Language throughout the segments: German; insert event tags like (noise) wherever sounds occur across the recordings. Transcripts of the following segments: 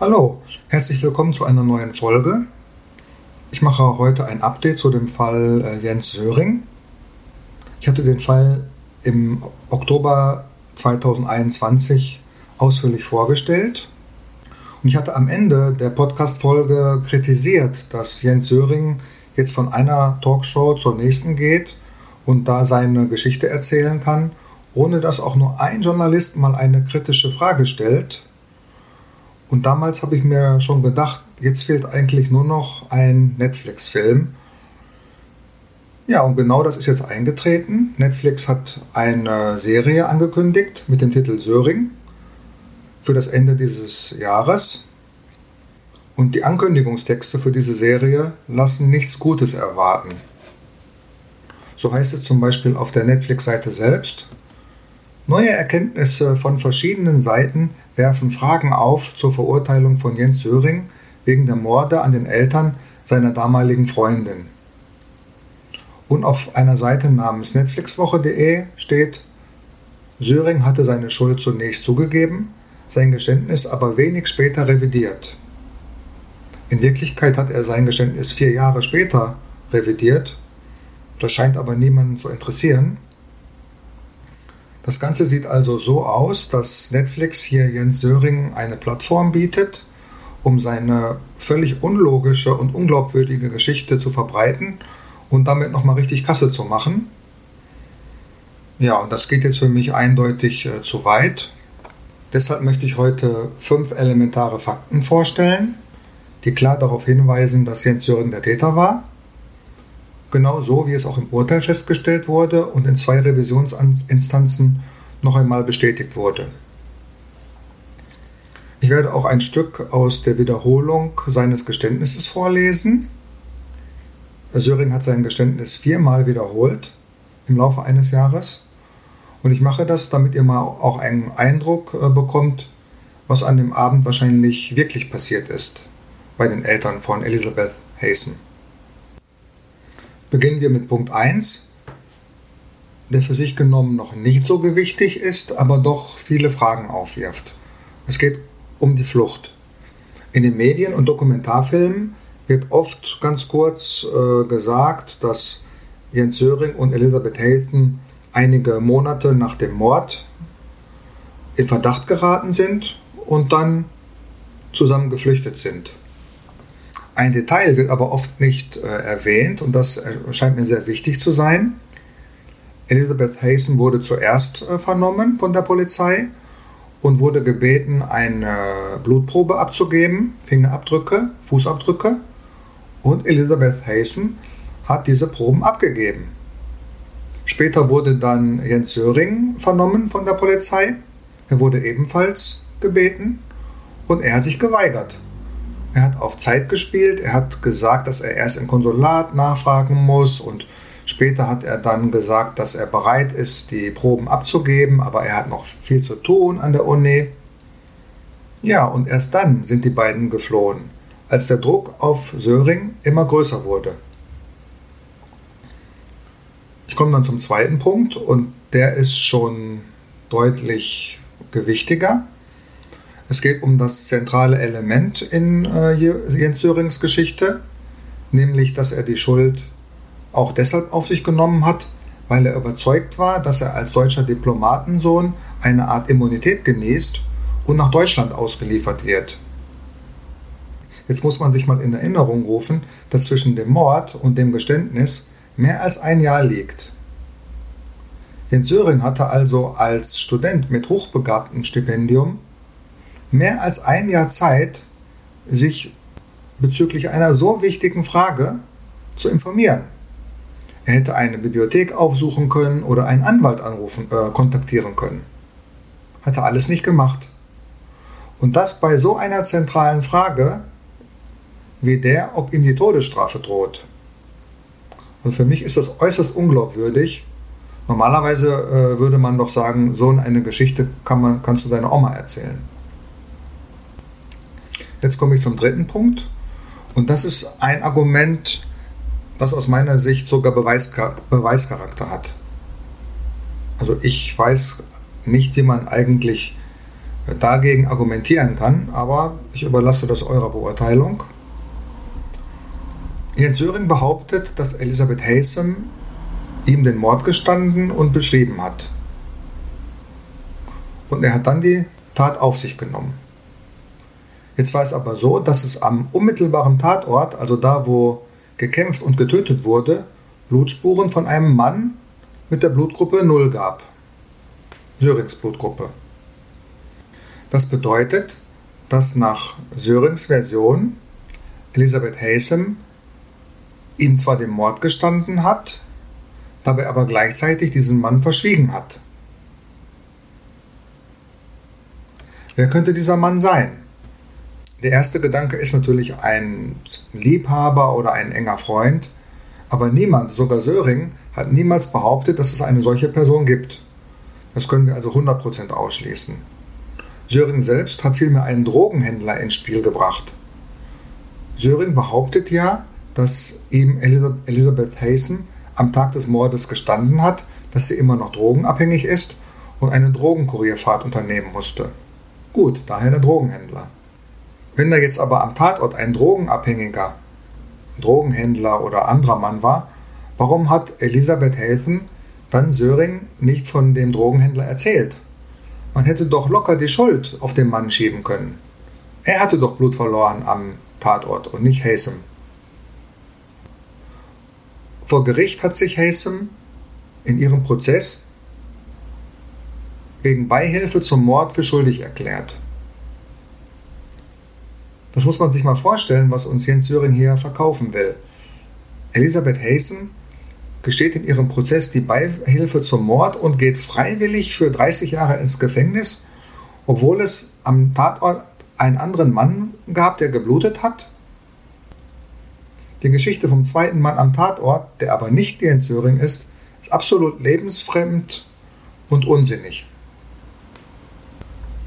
Hallo, herzlich willkommen zu einer neuen Folge. Ich mache heute ein Update zu dem Fall äh, Jens Söring. Ich hatte den Fall im Oktober 2021 ausführlich vorgestellt und ich hatte am Ende der Podcast-Folge kritisiert, dass Jens Söring jetzt von einer Talkshow zur nächsten geht und da seine Geschichte erzählen kann, ohne dass auch nur ein Journalist mal eine kritische Frage stellt und damals habe ich mir schon gedacht, jetzt fehlt eigentlich nur noch ein Netflix-Film. Ja, und genau das ist jetzt eingetreten. Netflix hat eine Serie angekündigt mit dem Titel Söring für das Ende dieses Jahres. Und die Ankündigungstexte für diese Serie lassen nichts Gutes erwarten. So heißt es zum Beispiel auf der Netflix-Seite selbst. Neue Erkenntnisse von verschiedenen Seiten werfen Fragen auf zur Verurteilung von Jens Söring wegen der Morde an den Eltern seiner damaligen Freundin. Und auf einer Seite namens netflixwoche.de steht, Söring hatte seine Schuld zunächst zugegeben, sein Geständnis aber wenig später revidiert. In Wirklichkeit hat er sein Geständnis vier Jahre später revidiert. Das scheint aber niemanden zu interessieren. Das Ganze sieht also so aus, dass Netflix hier Jens Söring eine Plattform bietet, um seine völlig unlogische und unglaubwürdige Geschichte zu verbreiten und damit nochmal richtig Kasse zu machen. Ja, und das geht jetzt für mich eindeutig äh, zu weit. Deshalb möchte ich heute fünf elementare Fakten vorstellen, die klar darauf hinweisen, dass Jens Söring der Täter war genau so, wie es auch im Urteil festgestellt wurde und in zwei Revisionsinstanzen noch einmal bestätigt wurde. Ich werde auch ein Stück aus der Wiederholung seines Geständnisses vorlesen. Söring hat sein Geständnis viermal wiederholt im Laufe eines Jahres. Und ich mache das, damit ihr mal auch einen Eindruck äh, bekommt, was an dem Abend wahrscheinlich wirklich passiert ist bei den Eltern von Elizabeth Hazen. Beginnen wir mit Punkt 1, der für sich genommen noch nicht so gewichtig ist, aber doch viele Fragen aufwirft. Es geht um die Flucht. In den Medien und Dokumentarfilmen wird oft ganz kurz äh, gesagt, dass Jens Söring und Elisabeth Hazen einige Monate nach dem Mord in Verdacht geraten sind und dann zusammen geflüchtet sind. Ein Detail wird aber oft nicht äh, erwähnt und das scheint mir sehr wichtig zu sein. Elizabeth Hazen wurde zuerst äh, vernommen von der Polizei und wurde gebeten, eine Blutprobe abzugeben, Fingerabdrücke, Fußabdrücke. Und Elizabeth Hazen hat diese Proben abgegeben. Später wurde dann Jens Söring vernommen von der Polizei. Er wurde ebenfalls gebeten und er hat sich geweigert. Er hat auf Zeit gespielt. Er hat gesagt, dass er erst im Konsulat nachfragen muss und später hat er dann gesagt, dass er bereit ist, die Proben abzugeben, aber er hat noch viel zu tun an der Uni. Ja, und erst dann sind die beiden geflohen, als der Druck auf Söring immer größer wurde. Ich komme dann zum zweiten Punkt und der ist schon deutlich gewichtiger. Es geht um das zentrale Element in äh, Jens Sörings Geschichte, nämlich dass er die Schuld auch deshalb auf sich genommen hat, weil er überzeugt war, dass er als deutscher Diplomatensohn eine Art Immunität genießt und nach Deutschland ausgeliefert wird. Jetzt muss man sich mal in Erinnerung rufen, dass zwischen dem Mord und dem Geständnis mehr als ein Jahr liegt. Jens Söring hatte also als Student mit hochbegabtem Stipendium mehr als ein Jahr Zeit, sich bezüglich einer so wichtigen Frage zu informieren. Er hätte eine Bibliothek aufsuchen können oder einen Anwalt anrufen, äh, kontaktieren können. Hat er alles nicht gemacht. Und das bei so einer zentralen Frage wie der, ob ihm die Todesstrafe droht. Und für mich ist das äußerst unglaubwürdig. Normalerweise äh, würde man doch sagen, so eine Geschichte kann man, kannst du deiner Oma erzählen. Jetzt komme ich zum dritten Punkt. Und das ist ein Argument, das aus meiner Sicht sogar Beweischarakter hat. Also ich weiß nicht, wie man eigentlich dagegen argumentieren kann, aber ich überlasse das eurer Beurteilung. Jens Söring behauptet, dass Elisabeth Haysom ihm den Mord gestanden und beschrieben hat. Und er hat dann die Tat auf sich genommen. Jetzt war es aber so, dass es am unmittelbaren Tatort, also da, wo gekämpft und getötet wurde, Blutspuren von einem Mann mit der Blutgruppe 0 gab. Sörings Blutgruppe. Das bedeutet, dass nach Sörings Version Elisabeth Haysom ihm zwar den Mord gestanden hat, dabei aber gleichzeitig diesen Mann verschwiegen hat. Wer könnte dieser Mann sein? Der erste Gedanke ist natürlich ein Liebhaber oder ein enger Freund, aber niemand, sogar Söring, hat niemals behauptet, dass es eine solche Person gibt. Das können wir also 100% ausschließen. Söring selbst hat vielmehr einen Drogenhändler ins Spiel gebracht. Söring behauptet ja, dass ihm Elizabeth Hayson am Tag des Mordes gestanden hat, dass sie immer noch drogenabhängig ist und eine Drogenkurierfahrt unternehmen musste. Gut, daher der Drogenhändler. Wenn da jetzt aber am Tatort ein Drogenabhängiger, Drogenhändler oder anderer Mann war, warum hat Elisabeth Helfen dann Söring nicht von dem Drogenhändler erzählt? Man hätte doch locker die Schuld auf den Mann schieben können. Er hatte doch Blut verloren am Tatort und nicht Hasem. Vor Gericht hat sich Hasem in ihrem Prozess wegen Beihilfe zum Mord für schuldig erklärt. Das muss man sich mal vorstellen, was uns Jens Söring hier verkaufen will. Elisabeth Haysen gesteht in ihrem Prozess die Beihilfe zum Mord und geht freiwillig für 30 Jahre ins Gefängnis, obwohl es am Tatort einen anderen Mann gab, der geblutet hat. Die Geschichte vom zweiten Mann am Tatort, der aber nicht Jens Söring ist, ist absolut lebensfremd und unsinnig.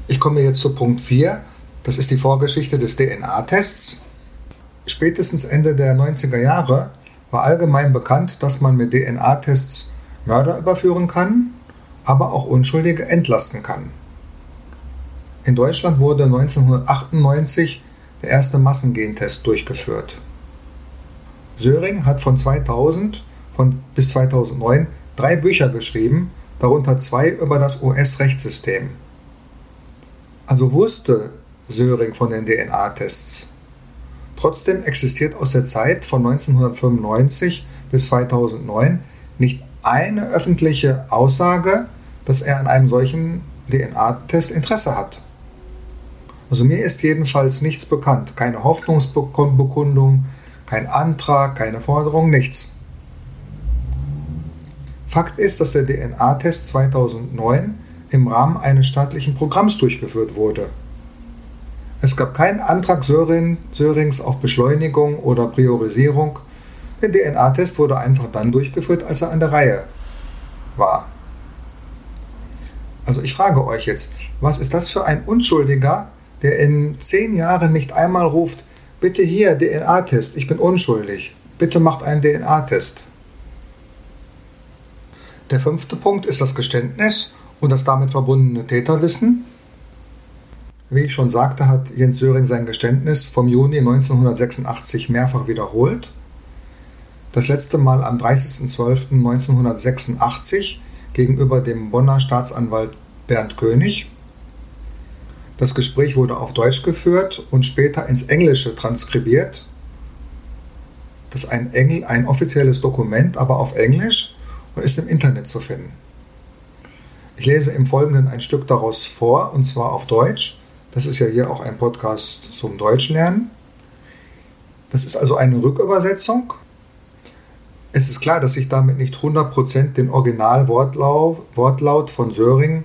Ich komme jetzt zu Punkt 4. Das ist die Vorgeschichte des DNA-Tests. Spätestens Ende der 90er Jahre war allgemein bekannt, dass man mit DNA-Tests Mörder überführen kann, aber auch Unschuldige entlasten kann. In Deutschland wurde 1998 der erste Massengentest durchgeführt. Söring hat von 2000 von bis 2009 drei Bücher geschrieben, darunter zwei über das US-Rechtssystem. Also wusste Söring von den DNA-Tests. Trotzdem existiert aus der Zeit von 1995 bis 2009 nicht eine öffentliche Aussage, dass er an einem solchen DNA-Test Interesse hat. Also mir ist jedenfalls nichts bekannt. Keine Hoffnungsbekundung, kein Antrag, keine Forderung, nichts. Fakt ist, dass der DNA-Test 2009 im Rahmen eines staatlichen Programms durchgeführt wurde. Es gab keinen Antrag Sörings auf Beschleunigung oder Priorisierung. Der DNA-Test wurde einfach dann durchgeführt, als er an der Reihe war. Also ich frage euch jetzt, was ist das für ein Unschuldiger, der in zehn Jahren nicht einmal ruft, bitte hier DNA-Test, ich bin unschuldig, bitte macht einen DNA-Test. Der fünfte Punkt ist das Geständnis und das damit verbundene Täterwissen. Wie ich schon sagte, hat Jens Söring sein Geständnis vom Juni 1986 mehrfach wiederholt. Das letzte Mal am 30.12.1986 gegenüber dem Bonner Staatsanwalt Bernd König. Das Gespräch wurde auf Deutsch geführt und später ins Englische transkribiert. Das ist ein, Engl ein offizielles Dokument, aber auf Englisch und ist im Internet zu finden. Ich lese im Folgenden ein Stück daraus vor, und zwar auf Deutsch. Das ist ja hier auch ein Podcast zum Deutschlernen. Das ist also eine Rückübersetzung. Es ist klar, dass ich damit nicht 100% den Originalwortlaut Wortlaut von Söring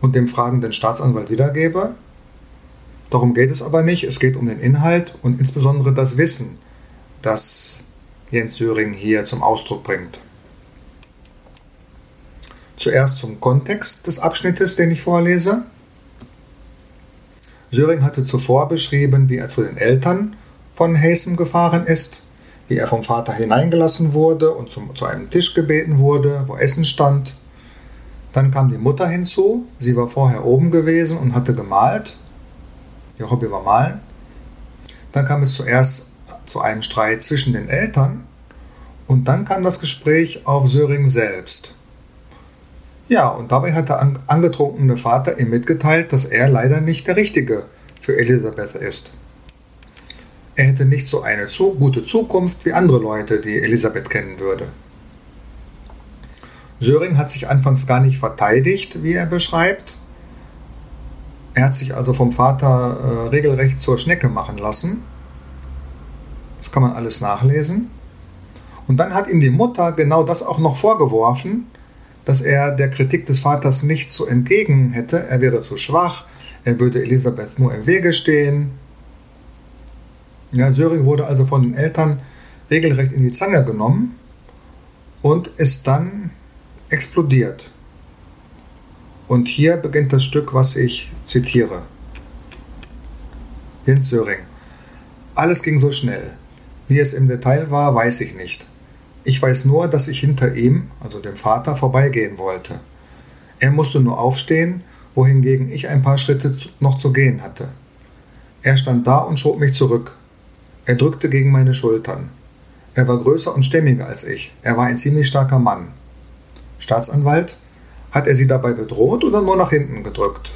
und dem fragenden Staatsanwalt wiedergebe. Darum geht es aber nicht. Es geht um den Inhalt und insbesondere das Wissen, das Jens Söring hier zum Ausdruck bringt. Zuerst zum Kontext des Abschnittes, den ich vorlese. Söring hatte zuvor beschrieben, wie er zu den Eltern von Haysom gefahren ist, wie er vom Vater hineingelassen wurde und zum, zu einem Tisch gebeten wurde, wo Essen stand. Dann kam die Mutter hinzu. Sie war vorher oben gewesen und hatte gemalt. Ihr Hobby war malen. Dann kam es zuerst zu einem Streit zwischen den Eltern und dann kam das Gespräch auf Söring selbst. Ja, und dabei hat der angetrunkene Vater ihm mitgeteilt, dass er leider nicht der Richtige für Elisabeth ist. Er hätte nicht so eine zu gute Zukunft wie andere Leute, die Elisabeth kennen würde. Söring hat sich anfangs gar nicht verteidigt, wie er beschreibt. Er hat sich also vom Vater äh, regelrecht zur Schnecke machen lassen. Das kann man alles nachlesen. Und dann hat ihm die Mutter genau das auch noch vorgeworfen, dass er der Kritik des Vaters nicht zu entgegen hätte. Er wäre zu schwach, er würde Elisabeth nur im Wege stehen. Ja, Söring wurde also von den Eltern regelrecht in die Zange genommen und ist dann explodiert. Und hier beginnt das Stück, was ich zitiere. Jens Söring. Alles ging so schnell. Wie es im Detail war, weiß ich nicht. Ich weiß nur, dass ich hinter ihm, also dem Vater, vorbeigehen wollte. Er musste nur aufstehen, wohingegen ich ein paar Schritte noch zu gehen hatte. Er stand da und schob mich zurück. Er drückte gegen meine Schultern. Er war größer und stämmiger als ich. Er war ein ziemlich starker Mann. Staatsanwalt, hat er sie dabei bedroht oder nur nach hinten gedrückt?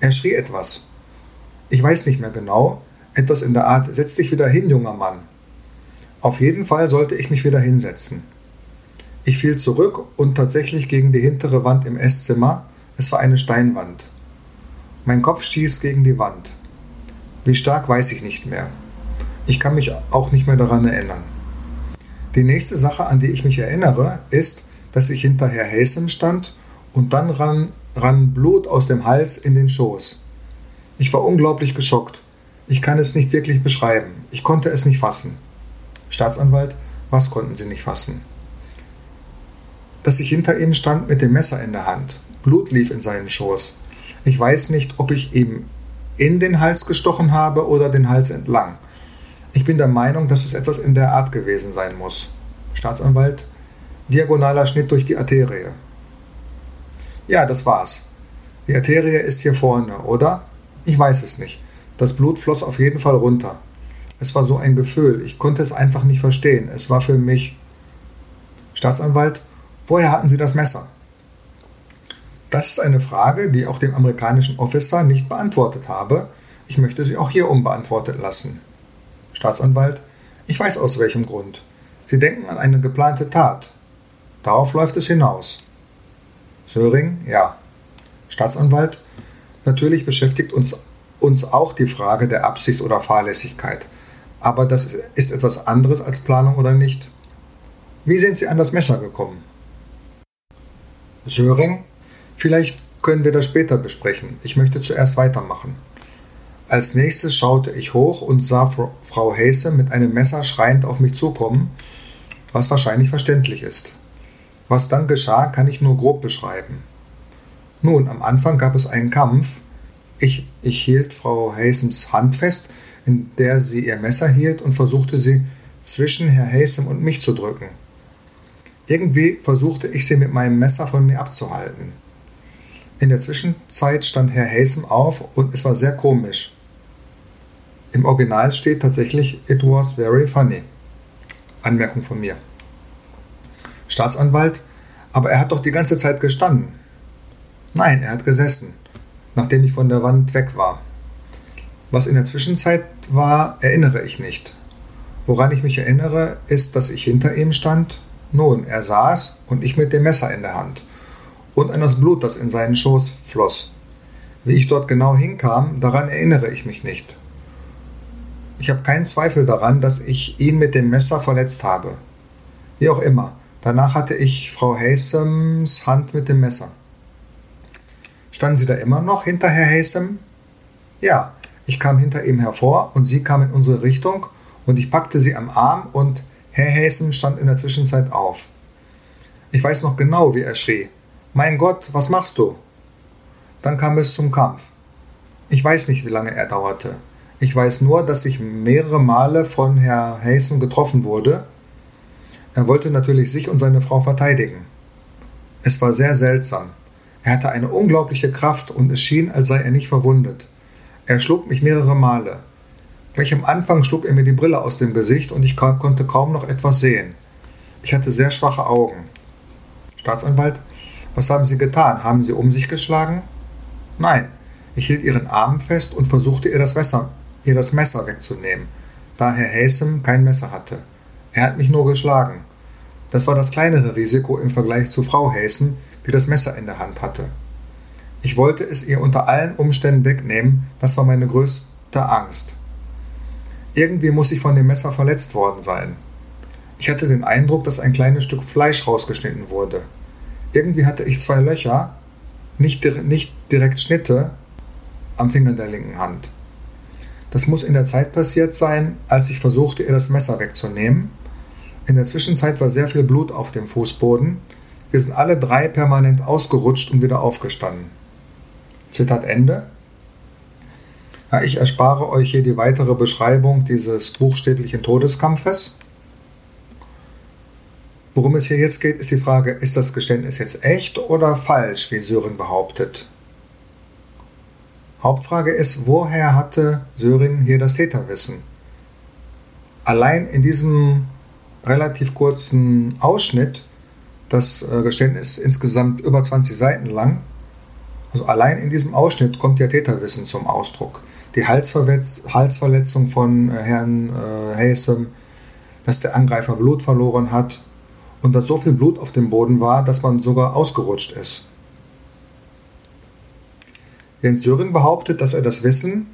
Er schrie etwas. Ich weiß nicht mehr genau, etwas in der Art, setz dich wieder hin, junger Mann. Auf jeden Fall sollte ich mich wieder hinsetzen. Ich fiel zurück und tatsächlich gegen die hintere Wand im Esszimmer. Es war eine Steinwand. Mein Kopf stieß gegen die Wand. Wie stark weiß ich nicht mehr. Ich kann mich auch nicht mehr daran erinnern. Die nächste Sache, an die ich mich erinnere, ist, dass ich hinter Herr Hasem stand und dann rann, rann Blut aus dem Hals in den Schoß. Ich war unglaublich geschockt. Ich kann es nicht wirklich beschreiben. Ich konnte es nicht fassen. Staatsanwalt, was konnten Sie nicht fassen? Dass ich hinter ihm stand mit dem Messer in der Hand. Blut lief in seinen Schoß. Ich weiß nicht, ob ich ihm in den Hals gestochen habe oder den Hals entlang. Ich bin der Meinung, dass es etwas in der Art gewesen sein muss. Staatsanwalt, diagonaler Schnitt durch die Arterie. Ja, das war's. Die Arterie ist hier vorne, oder? Ich weiß es nicht. Das Blut floss auf jeden Fall runter. Es war so ein Gefühl. Ich konnte es einfach nicht verstehen. Es war für mich. Staatsanwalt, woher hatten Sie das Messer? Das ist eine Frage, die ich auch dem amerikanischen Officer nicht beantwortet habe. Ich möchte sie auch hier unbeantwortet lassen. Staatsanwalt, ich weiß aus welchem Grund. Sie denken an eine geplante Tat. Darauf läuft es hinaus. Söring, ja. Staatsanwalt, natürlich beschäftigt uns, uns auch die Frage der Absicht oder Fahrlässigkeit. Aber das ist etwas anderes als Planung oder nicht. Wie sind Sie an das Messer gekommen? Söring, vielleicht können wir das später besprechen. Ich möchte zuerst weitermachen. Als nächstes schaute ich hoch und sah Frau Hase mit einem Messer schreiend auf mich zukommen, was wahrscheinlich verständlich ist. Was dann geschah, kann ich nur grob beschreiben. Nun, am Anfang gab es einen Kampf. Ich, ich hielt Frau Hasems Hand fest, in der sie ihr Messer hielt und versuchte sie zwischen Herr Hasem und mich zu drücken. Irgendwie versuchte ich sie mit meinem Messer von mir abzuhalten. In der Zwischenzeit stand Herr Hasem auf und es war sehr komisch. Im Original steht tatsächlich It was very funny. Anmerkung von mir. Staatsanwalt, aber er hat doch die ganze Zeit gestanden. Nein, er hat gesessen, nachdem ich von der Wand weg war. Was in der Zwischenzeit war, erinnere ich nicht. Woran ich mich erinnere, ist, dass ich hinter ihm stand. Nun, er saß und ich mit dem Messer in der Hand und an das Blut, das in seinen Schoß floss. Wie ich dort genau hinkam, daran erinnere ich mich nicht. Ich habe keinen Zweifel daran, dass ich ihn mit dem Messer verletzt habe. Wie auch immer, Danach hatte ich Frau Hasems Hand mit dem Messer. Standen Sie da immer noch hinter Herr Hasem? Ja, ich kam hinter ihm hervor und sie kam in unsere Richtung und ich packte sie am Arm und Herr Hasem stand in der Zwischenzeit auf. Ich weiß noch genau, wie er schrie. Mein Gott, was machst du? Dann kam es zum Kampf. Ich weiß nicht, wie lange er dauerte. Ich weiß nur, dass ich mehrere Male von Herr Hasem getroffen wurde er wollte natürlich sich und seine Frau verteidigen. Es war sehr seltsam. Er hatte eine unglaubliche Kraft und es schien, als sei er nicht verwundet. Er schlug mich mehrere Male. Gleich am Anfang schlug er mir die Brille aus dem Gesicht und ich konnte kaum noch etwas sehen. Ich hatte sehr schwache Augen. Staatsanwalt, was haben Sie getan? Haben Sie um sich geschlagen? Nein, ich hielt ihren Arm fest und versuchte ihr das, Messer, ihr das Messer wegzunehmen, da Herr Hasem kein Messer hatte. Er hat mich nur geschlagen. Das war das kleinere Risiko im Vergleich zu Frau Hasem, die das Messer in der Hand hatte. Ich wollte es ihr unter allen Umständen wegnehmen, das war meine größte Angst. Irgendwie muss ich von dem Messer verletzt worden sein. Ich hatte den Eindruck, dass ein kleines Stück Fleisch rausgeschnitten wurde. Irgendwie hatte ich zwei Löcher, nicht, nicht direkt Schnitte, am Finger der linken Hand. Das muss in der Zeit passiert sein, als ich versuchte, ihr das Messer wegzunehmen. In der Zwischenzeit war sehr viel Blut auf dem Fußboden. Wir sind alle drei permanent ausgerutscht und wieder aufgestanden. Zitat Ende. Ja, ich erspare euch hier die weitere Beschreibung dieses buchstäblichen Todeskampfes. Worum es hier jetzt geht, ist die Frage, ist das Geständnis jetzt echt oder falsch, wie Sören behauptet? Hauptfrage ist, woher hatte Söring hier das Täterwissen? Allein in diesem relativ kurzen Ausschnitt, das äh, Geständnis insgesamt über 20 Seiten lang, also allein in diesem Ausschnitt kommt ja Täterwissen zum Ausdruck. Die Halsverletzung von äh, Herrn äh, Hasem, dass der Angreifer Blut verloren hat und dass so viel Blut auf dem Boden war, dass man sogar ausgerutscht ist. Jens Söring behauptet, dass er das Wissen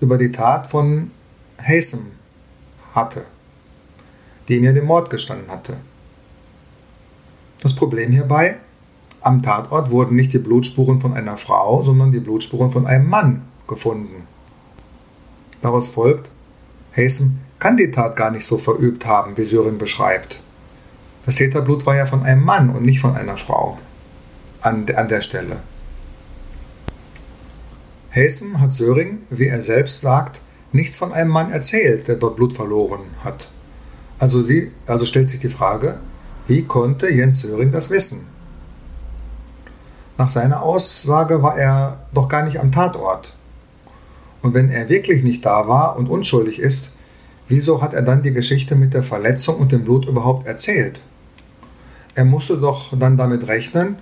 über die Tat von Hasem hatte, dem er den Mord gestanden hatte. Das Problem hierbei, am Tatort wurden nicht die Blutspuren von einer Frau, sondern die Blutspuren von einem Mann gefunden. Daraus folgt, Hasem kann die Tat gar nicht so verübt haben, wie Söring beschreibt. Das Täterblut war ja von einem Mann und nicht von einer Frau an, an der Stelle. Hasem hat Söring, wie er selbst sagt, nichts von einem Mann erzählt, der dort Blut verloren hat. Also, sie, also stellt sich die Frage, wie konnte Jens Söring das wissen? Nach seiner Aussage war er doch gar nicht am Tatort. Und wenn er wirklich nicht da war und unschuldig ist, wieso hat er dann die Geschichte mit der Verletzung und dem Blut überhaupt erzählt? Er musste doch dann damit rechnen,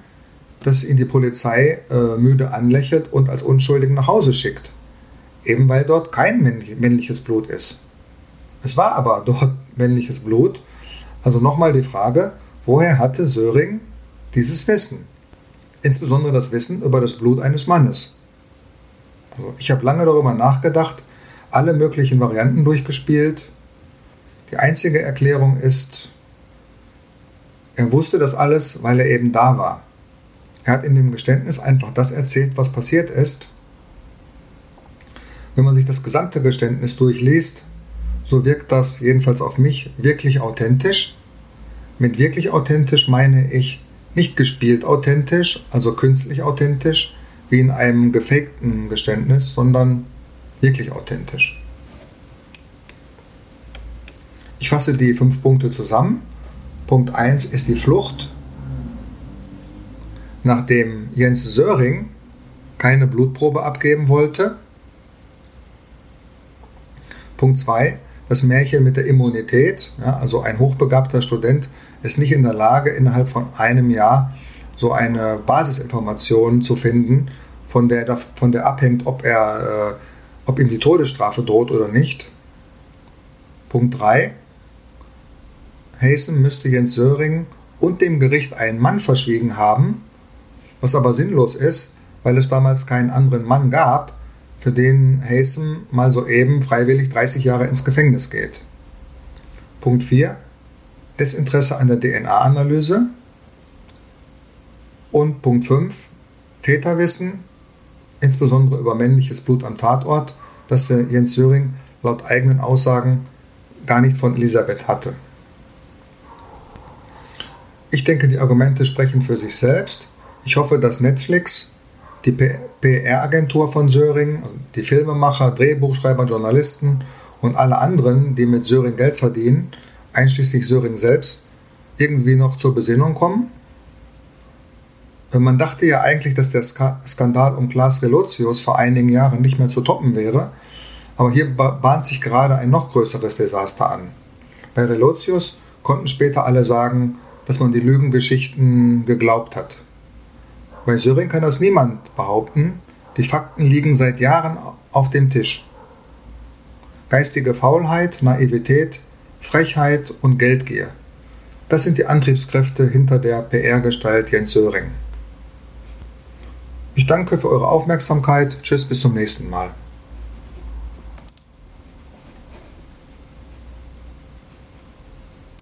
dass ihn die Polizei äh, müde anlächelt und als Unschuldigen nach Hause schickt. Eben weil dort kein männliches Blut ist. Es war aber dort (laughs) männliches Blut. Also nochmal die Frage, woher hatte Söring dieses Wissen? Insbesondere das Wissen über das Blut eines Mannes. Also ich habe lange darüber nachgedacht, alle möglichen Varianten durchgespielt. Die einzige Erklärung ist, er wusste das alles, weil er eben da war. Er hat in dem Geständnis einfach das erzählt, was passiert ist. Wenn man sich das gesamte Geständnis durchliest, so wirkt das jedenfalls auf mich wirklich authentisch. Mit wirklich authentisch meine ich nicht gespielt authentisch, also künstlich authentisch, wie in einem gefakten Geständnis, sondern wirklich authentisch. Ich fasse die fünf Punkte zusammen. Punkt 1 ist die Flucht nachdem Jens Söring keine Blutprobe abgeben wollte. Punkt 2, das Märchen mit der Immunität. Ja, also ein hochbegabter Student ist nicht in der Lage, innerhalb von einem Jahr so eine Basisinformation zu finden, von der, von der abhängt, ob, er, äh, ob ihm die Todesstrafe droht oder nicht. Punkt 3. Hazen müsste Jens Söring und dem Gericht einen Mann verschwiegen haben, was aber sinnlos ist, weil es damals keinen anderen Mann gab, für den Hasem mal soeben freiwillig 30 Jahre ins Gefängnis geht. Punkt 4. Desinteresse an der DNA-Analyse. Und Punkt 5. Täterwissen, insbesondere über männliches Blut am Tatort, das Jens Söring laut eigenen Aussagen gar nicht von Elisabeth hatte. Ich denke, die Argumente sprechen für sich selbst. Ich hoffe, dass Netflix, die PR-Agentur von Söring, also die Filmemacher, Drehbuchschreiber, Journalisten und alle anderen, die mit Söring Geld verdienen, einschließlich Söring selbst, irgendwie noch zur Besinnung kommen. Man dachte ja eigentlich, dass der Skandal um Klaas Relotius vor einigen Jahren nicht mehr zu toppen wäre, aber hier bahnt sich gerade ein noch größeres Desaster an. Bei Relotius konnten später alle sagen, dass man die Lügengeschichten geglaubt hat. Bei Söring kann das niemand behaupten, die Fakten liegen seit Jahren auf dem Tisch. Geistige Faulheit, Naivität, Frechheit und Geldgier. Das sind die Antriebskräfte hinter der PR-Gestalt Jens Söring. Ich danke für eure Aufmerksamkeit. Tschüss, bis zum nächsten Mal.